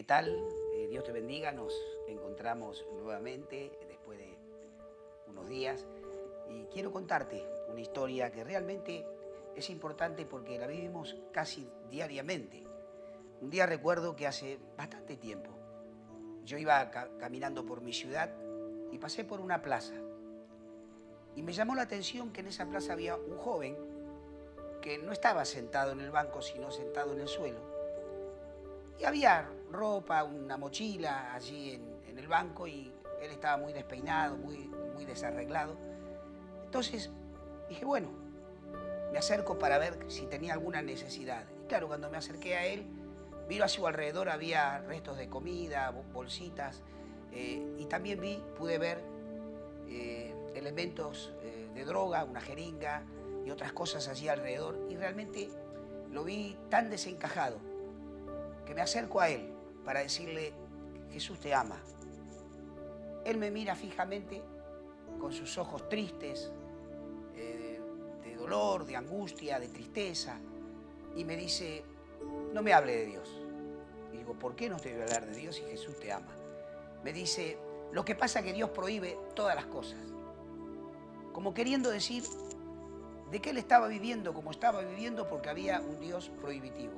¿Qué tal? Eh, Dios te bendiga. Nos encontramos nuevamente después de unos días y quiero contarte una historia que realmente es importante porque la vivimos casi diariamente. Un día recuerdo que hace bastante tiempo yo iba caminando por mi ciudad y pasé por una plaza. Y me llamó la atención que en esa plaza había un joven que no estaba sentado en el banco, sino sentado en el suelo. Y había ropa, una mochila allí en, el banco y él estaba muy despeinado, muy, muy desarreglado. Entonces dije, bueno, me acerco para ver si tenía alguna necesidad. Y claro, cuando me acerqué a él, miro a su alrededor, había restos de comida, bolsitas, eh, y también vi, pude ver eh, elementos eh, de droga, una jeringa y otras cosas allí alrededor, y realmente lo vi tan desencajado que me acerco a él para decirle, Jesús te ama. Él me mira fijamente con sus ojos tristes, de dolor, de angustia, de tristeza, y me dice, no me hable de Dios. Y digo, ¿por qué no te voy a hablar de Dios si Jesús te ama? Me dice, lo que pasa es que Dios prohíbe todas las cosas. Como queriendo decir de que él estaba viviendo como estaba viviendo porque había un Dios prohibitivo.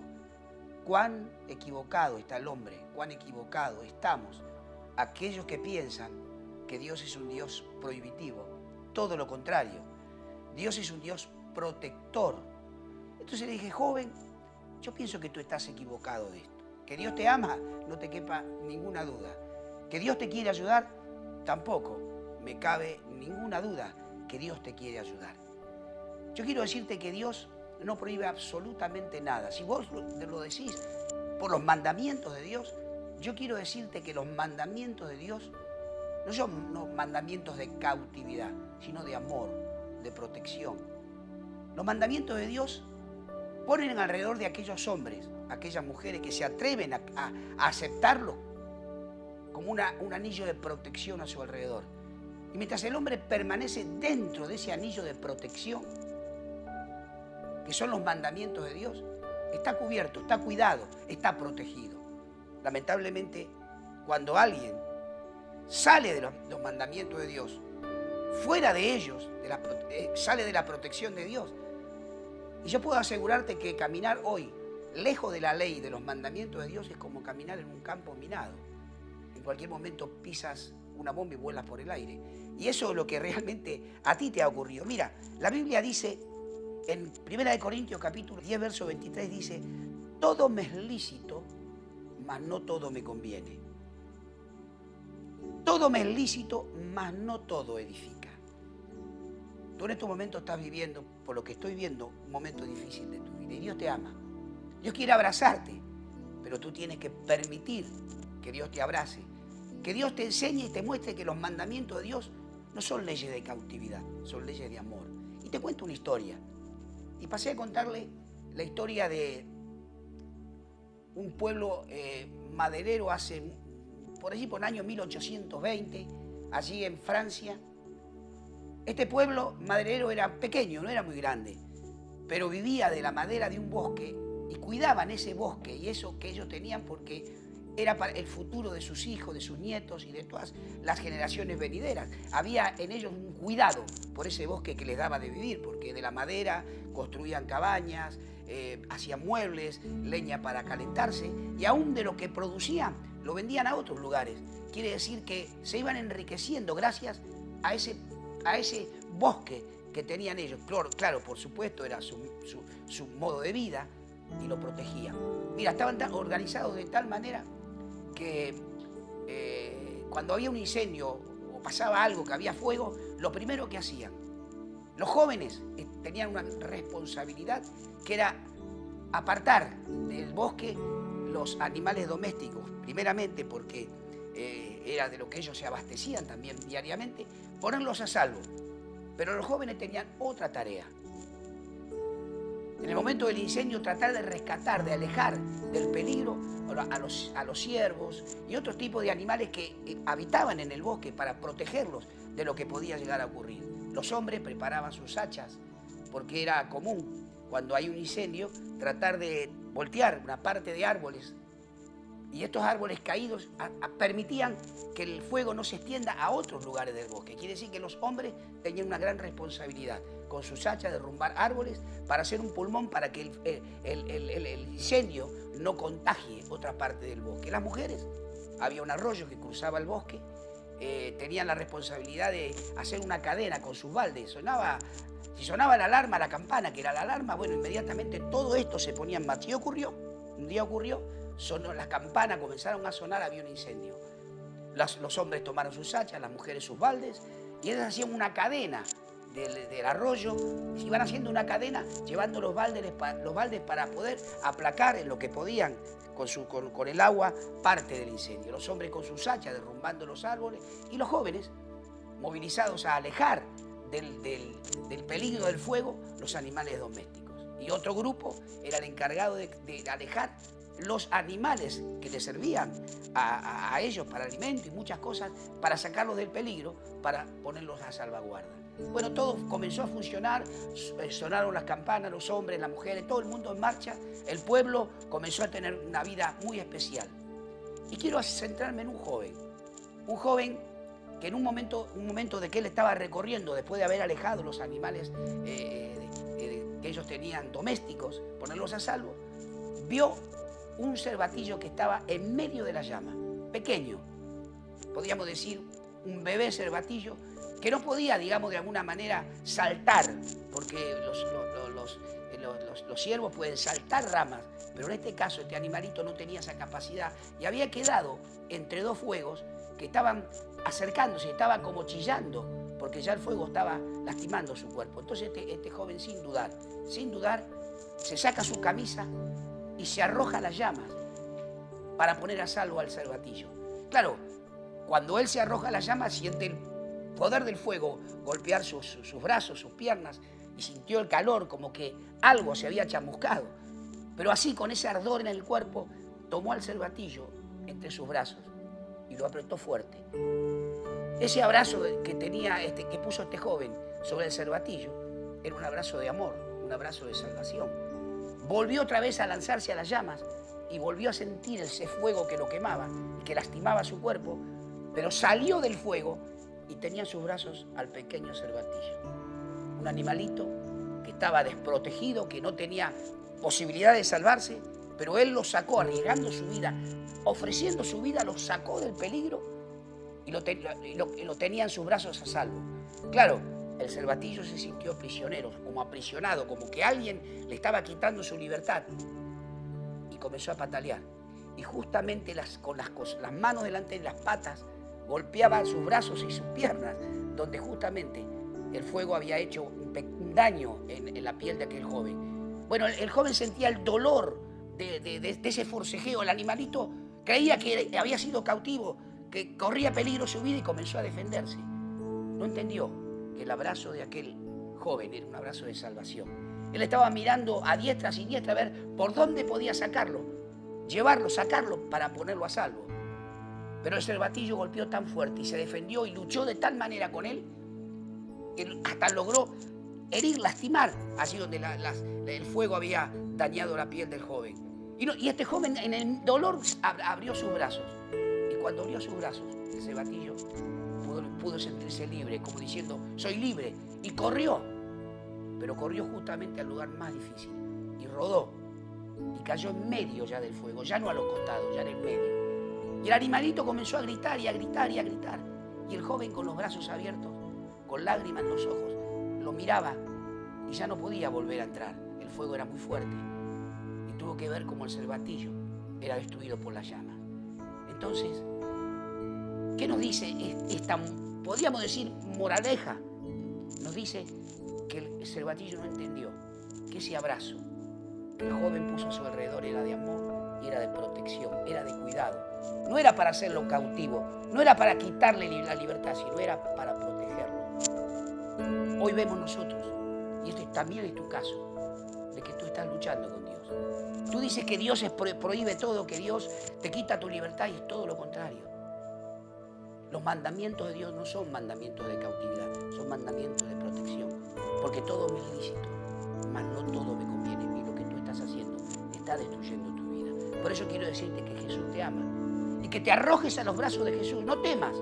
Cuán equivocado está el hombre, cuán equivocado estamos aquellos que piensan que Dios es un Dios prohibitivo. Todo lo contrario, Dios es un Dios protector. Entonces le dije, joven, yo pienso que tú estás equivocado de esto. Que Dios te ama, no te quepa ninguna duda. Que Dios te quiere ayudar, tampoco me cabe ninguna duda que Dios te quiere ayudar. Yo quiero decirte que Dios no prohíbe absolutamente nada. Si vos lo decís por los mandamientos de Dios, yo quiero decirte que los mandamientos de Dios no son mandamientos de cautividad, sino de amor, de protección. Los mandamientos de Dios ponen alrededor de aquellos hombres, aquellas mujeres que se atreven a, aceptarlo como un anillo de protección a su alrededor. Y mientras el hombre permanece dentro de ese anillo de protección, que son los mandamientos de Dios, está cubierto, está cuidado, está protegido. Lamentablemente, cuando alguien sale de los, mandamientos de Dios, fuera de ellos, eh, sale de la protección de Dios, y yo puedo asegurarte que caminar hoy, lejos de la ley de los mandamientos de Dios, es como caminar en un campo minado. En cualquier momento pisas una bomba y vuelas por el aire. Y eso es lo que realmente a ti te ha ocurrido. Mira, la Biblia dice, en 1 Corintios capítulo 10, verso 23, dice, todo me es lícito, mas no todo me conviene. Todo me es lícito, mas no todo edifica. Tú en estos momentos estás viviendo, por lo que estoy viendo, un momento difícil de tu vida. Y Dios te ama. Dios quiere abrazarte, pero tú tienes que permitir que Dios te abrace. Que Dios te enseñe y te muestre que los mandamientos de Dios no son leyes de cautividad, son leyes de amor. Y te cuento una historia. Y pasé a contarle la historia de un pueblo eh, maderero hace, por allí por el año 1820, allí en Francia, este pueblo maderero era pequeño, no era muy grande, pero vivía de la madera de un bosque y cuidaban ese bosque y eso que ellos tenían porque era para el futuro de sus hijos, de sus nietos y de todas las generaciones venideras. Había en ellos un cuidado por ese bosque que les daba de vivir, porque de la madera construían cabañas, eh, hacían muebles, leña para calentarse y aún de lo que producían lo vendían a otros lugares. Quiere decir que se iban enriqueciendo gracias a ese a ese bosque que tenían ellos. Claro, por supuesto, era su, modo de vida y lo protegían. Mira, estaban organizados de tal manera que eh, cuando había un incendio o pasaba algo, que había fuego, lo primero que hacían, los jóvenes eh, tenían una responsabilidad que era apartar del bosque los animales domésticos, primeramente porque eh, era de lo que ellos se abastecían también diariamente, ponerlos a salvo. Pero los jóvenes tenían otra tarea. En el momento del incendio tratar de rescatar, de alejar del peligro a los, a los ciervos y otros tipos de animales que eh, habitaban en el bosque para protegerlos de lo que podía llegar a ocurrir. Los hombres preparaban sus hachas porque era común cuando hay un incendio tratar de voltear una parte de árboles Y estos árboles caídos permitían que el fuego no se extienda a otros lugares del bosque. Quiere decir que los hombres tenían una gran responsabilidad con sus hachas derrumbar árboles para hacer un pulmón para que el, incendio no contagie otra parte del bosque. Las mujeres, había un arroyo que cruzaba el bosque, eh, tenían la responsabilidad de hacer una cadena con sus baldes. Sonaba, si sonaba la alarma, la campana, que era la alarma, bueno, inmediatamente todo esto se ponía en marcha. Y ocurrió, un día ocurrió, sonó, las campanas comenzaron a sonar, había un incendio. los hombres tomaron sus hachas, las mujeres sus baldes, y ellas hacían una cadena del, arroyo, iban haciendo una cadena, llevando los baldes, los baldes para poder aplacar en lo que podían con, su, con, el agua parte del incendio. Los hombres con sus hachas derrumbando los árboles y los jóvenes movilizados a alejar del, del, peligro del fuego los animales domésticos. Y otro grupo era el encargado de alejar los animales que les servían a, ellos para alimento y muchas cosas, para sacarlos del peligro, para ponerlos a salvaguarda. Bueno, todo comenzó a funcionar, eh, sonaron las campanas, los hombres, las mujeres, todo el mundo en marcha, el pueblo comenzó a tener una vida muy especial. Y quiero centrarme en un joven, un joven que en un momento, un momento de que él estaba recorriendo, después de haber alejado los animales eh, que ellos tenían domésticos, ponerlos a salvo, vio un cervatillo que estaba en medio de la llama, pequeño, podríamos decir un bebé cervatillo, que no podía, digamos, de alguna manera saltar, porque los, los, ciervos pueden saltar ramas, pero en este caso este animalito no tenía esa capacidad y había quedado entre dos fuegos que estaban acercándose, estaba como chillando, porque ya el fuego estaba lastimando su cuerpo. Entonces este, este joven sin dudar, sin dudar, se saca su camisa, y se arroja las llamas para poner a salvo al cervatillo. Claro, cuando él se arroja las llamas siente el poder del fuego golpear sus, brazos, sus piernas y sintió el calor como que algo se había chamuscado. Pero así, con ese ardor en el cuerpo, tomó al cervatillo entre sus brazos y lo apretó fuerte. Ese abrazo que tenía, este, que puso este joven sobre el cervatillo, era un abrazo de amor, un abrazo de salvación volvió otra vez a lanzarse a las llamas y volvió a sentir ese fuego que lo quemaba y que lastimaba su cuerpo, pero salió del fuego y tenía en sus brazos al pequeño cervatillo. Un animalito que estaba desprotegido, que no tenía posibilidad de salvarse, pero él lo sacó arriesgando su vida, ofreciendo su vida, lo sacó del peligro y lo, tenía en sus brazos a salvo. Claro, el cervatillo se sintió prisionero, como aprisionado, como que alguien le estaba quitando su libertad. Y comenzó a patalear. Y justamente con las, las manos delante de las patas golpeaba sus brazos y sus piernas, donde justamente el fuego había hecho un, daño en, la piel de aquel joven. Bueno, el, joven sentía el dolor de, de ese forcejeo. El animalito creía que había sido cautivo, que corría peligro su vida y comenzó a defenderse. No entendió que el abrazo de aquel joven era un abrazo de salvación. Él estaba mirando a diestra, siniestra, a ver por dónde podía sacarlo, llevarlo, sacarlo para ponerlo a salvo. Pero el cervatillo golpeó tan fuerte y se defendió y luchó de tal manera con él, que hasta logró herir, lastimar, así donde el fuego había dañado la piel del joven. Y, y, este joven en el dolor abrió sus brazos. Y cuando abrió sus brazos, el cervatillo pudo, sentirse libre, como diciendo, soy libre. Y corrió, pero corrió justamente al lugar más difícil. Y rodó. Y cayó en medio ya del fuego, ya no a los costados, ya en el medio. Y el animalito comenzó a gritar y a gritar y a gritar. Y el joven con los brazos abiertos, con lágrimas en los ojos, lo miraba y ya no podía volver a entrar. El fuego era muy fuerte. Y tuvo que ver como el cervatillo era destruido por la llama. Entonces, ¿Qué nos dice esta, podríamos decir, moraleja? Nos dice que el cervatillo no entendió que ese abrazo que el joven puso a su alrededor era de amor era de protección, era de cuidado. No era para hacerlo cautivo, no era para quitarle la libertad, sino era para protegerlo. Hoy vemos nosotros, y esto también es tu caso, de que tú estás luchando con Dios. Tú dices que Dios prohíbe todo, que Dios te quita tu libertad y es todo lo contrario. Los mandamientos de Dios no son mandamientos de cautividad, son mandamientos de protección. Porque todo me es lícito, mas no todo me conviene. Y lo que tú estás haciendo está destruyendo. Por eso quiero decirte que Jesús te ama y que te arrojes a los brazos de Jesús. No temas.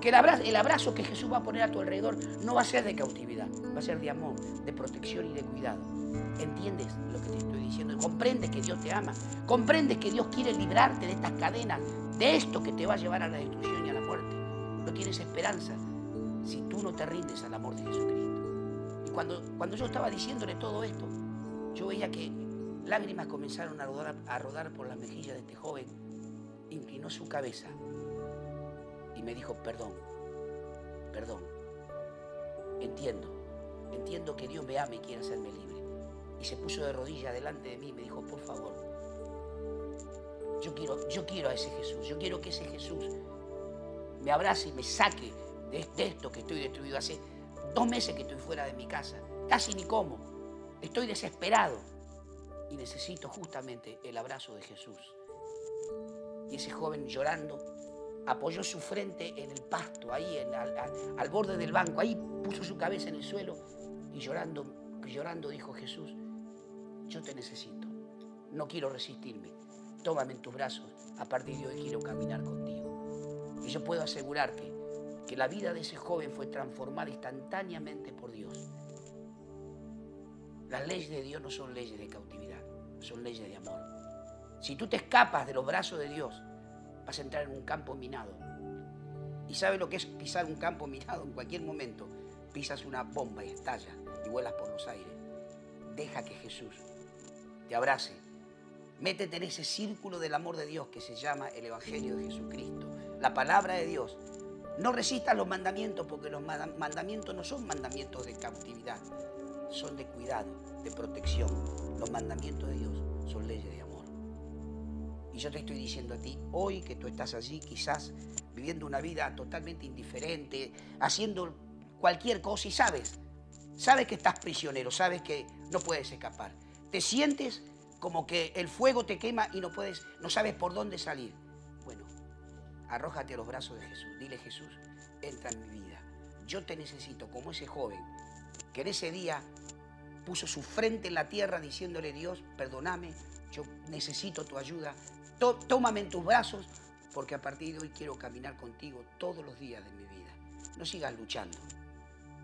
Que el abrazo, que Jesús va a poner a tu alrededor no va a ser de cautividad, va a ser de amor, de protección y de cuidado. ¿Entiendes lo que te estoy diciendo? Comprendes que Dios te ama. Comprendes que Dios quiere librarte de estas cadenas, de esto que te va a llevar a la destrucción y a la muerte. No tienes esperanza si tú no te rindes al amor de Jesucristo. Y cuando, cuando yo estaba diciéndole todo esto, yo veía que lágrimas comenzaron a rodar, por las mejillas de este joven. Inclinó su cabeza y me dijo, perdón, perdón. Entiendo, entiendo que Dios me ama y quiere hacerme libre. Y se puso de rodillas delante de mí y me dijo, por favor, yo quiero, yo quiero a ese Jesús, yo quiero que ese Jesús me abrace y me saque de esto que estoy destruido. Hace dos meses que estoy fuera de mi casa, casi ni como. Estoy desesperado y necesito justamente el abrazo de Jesús. Y ese joven llorando apoyó su frente en el pasto, ahí al, borde del banco, ahí puso su cabeza en el suelo y llorando, llorando dijo Jesús, yo te necesito, no quiero resistirme, tómame en tus brazos, a partir de hoy quiero caminar contigo. Y yo puedo asegurarte que la vida de ese joven fue transformada instantáneamente por Dios. Las leyes de Dios no son leyes de cautividad, son leyes de amor. Si tú te escapas de los brazos de Dios, vas a entrar en un campo minado. ¿Y sabe lo que es pisar un campo minado? En cualquier momento pisas una bomba y estalla y vuelas por los aires. Deja que Jesús te abrace. Métete en ese círculo del amor de Dios que se llama el Evangelio de Jesucristo, la palabra de Dios. No resistas los mandamientos porque los mandamientos no son mandamientos de cautividad, son de cuidado, de protección. Los mandamientos de Dios son leyes de amor. Y yo te estoy diciendo a ti, hoy que tú estás allí, quizás viviendo una vida totalmente indiferente, haciendo cualquier cosa y sabes, sabes que estás prisionero, sabes que no puedes escapar. Te sientes como que el fuego te quema y no puedes, no sabes por dónde salir. Bueno, arrójate a los brazos de Jesús. Dile Jesús, entra en mi vida. Yo te necesito como ese joven que en ese día puso su frente en la tierra diciéndole Dios, perdóname, yo necesito tu ayuda, tómame en tus brazos, porque a partir de hoy quiero caminar contigo todos los días de mi vida. No sigas luchando.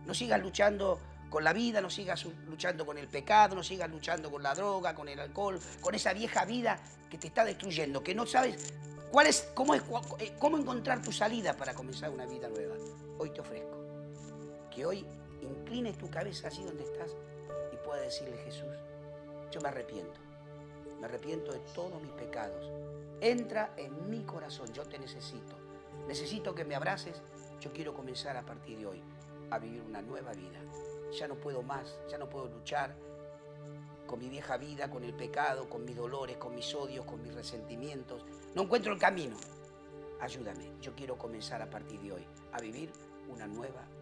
No sigas luchando con la vida, no sigas luchando con el pecado, no sigas luchando con la droga, con el alcohol, con esa vieja vida que te está destruyendo, que no sabes cuál es, cómo, es, eh, cómo encontrar tu salida para comenzar una vida nueva. Hoy te ofrezco que hoy inclines tu cabeza así donde estás y puedas decirle, Jesús, yo me arrepiento. Me arrepiento de todos mis pecados. Entra en mi corazón, yo te necesito. Necesito que me abraces. Yo quiero comenzar a partir de hoy a vivir una nueva vida. Ya no puedo más, ya no puedo luchar con mi vieja vida, con el pecado, con mis dolores, con mis odios, con mis resentimientos. No encuentro el camino. Ayúdame, yo quiero comenzar a partir de hoy a vivir una nueva vida.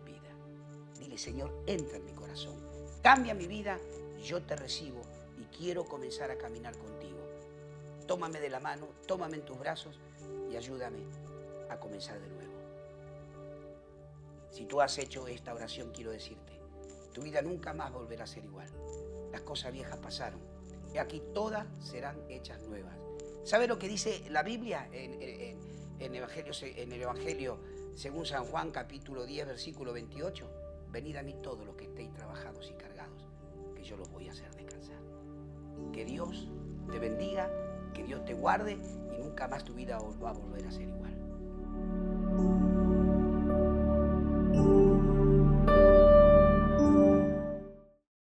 Dile, Señor, entra en mi corazón. Cambia mi vida, yo te recibo y quiero comenzar a caminar contigo. Tómame de la mano, tómame en tus brazos y ayúdame a comenzar de nuevo. Si tú has hecho esta oración, quiero decirte, tu vida nunca más volverá a ser igual. Las cosas viejas pasaron y aquí todas serán hechas nuevas. ¿Sabe lo que dice la Biblia en, evangelio, en el Evangelio según San Juan capítulo 10 versículo 28? Venid a mí todos los que estéis trabajados y cargados, que yo los voy a hacer descansar. Que Dios te bendiga, que Dios te guarde y nunca más tu vida va a volver a ser igual.